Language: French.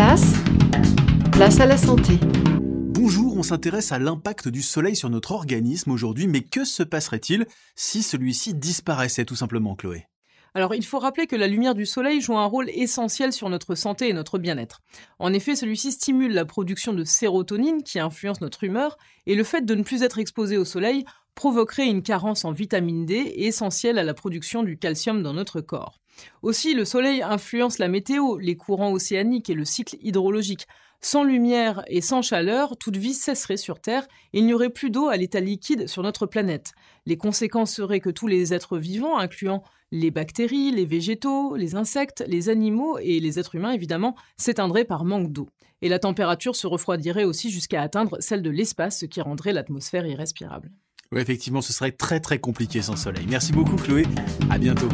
place, place à la santé. Bonjour, on s'intéresse à l'impact du soleil sur notre organisme aujourd'hui, mais que se passerait-il si celui-ci disparaissait tout simplement, Chloé? Alors il faut rappeler que la lumière du soleil joue un rôle essentiel sur notre santé et notre bien-être. En effet, celui-ci stimule la production de sérotonine qui influence notre humeur, et le fait de ne plus être exposé au soleil provoquerait une carence en vitamine D essentielle à la production du calcium dans notre corps. Aussi, le soleil influence la météo, les courants océaniques et le cycle hydrologique. Sans lumière et sans chaleur, toute vie cesserait sur Terre et il n'y aurait plus d'eau à l'état liquide sur notre planète. Les conséquences seraient que tous les êtres vivants, incluant les bactéries, les végétaux, les insectes, les animaux et les êtres humains évidemment, s'éteindraient par manque d'eau. Et la température se refroidirait aussi jusqu'à atteindre celle de l'espace, ce qui rendrait l'atmosphère irrespirable. Oui, effectivement, ce serait très très compliqué sans soleil. Merci beaucoup Chloé, à bientôt.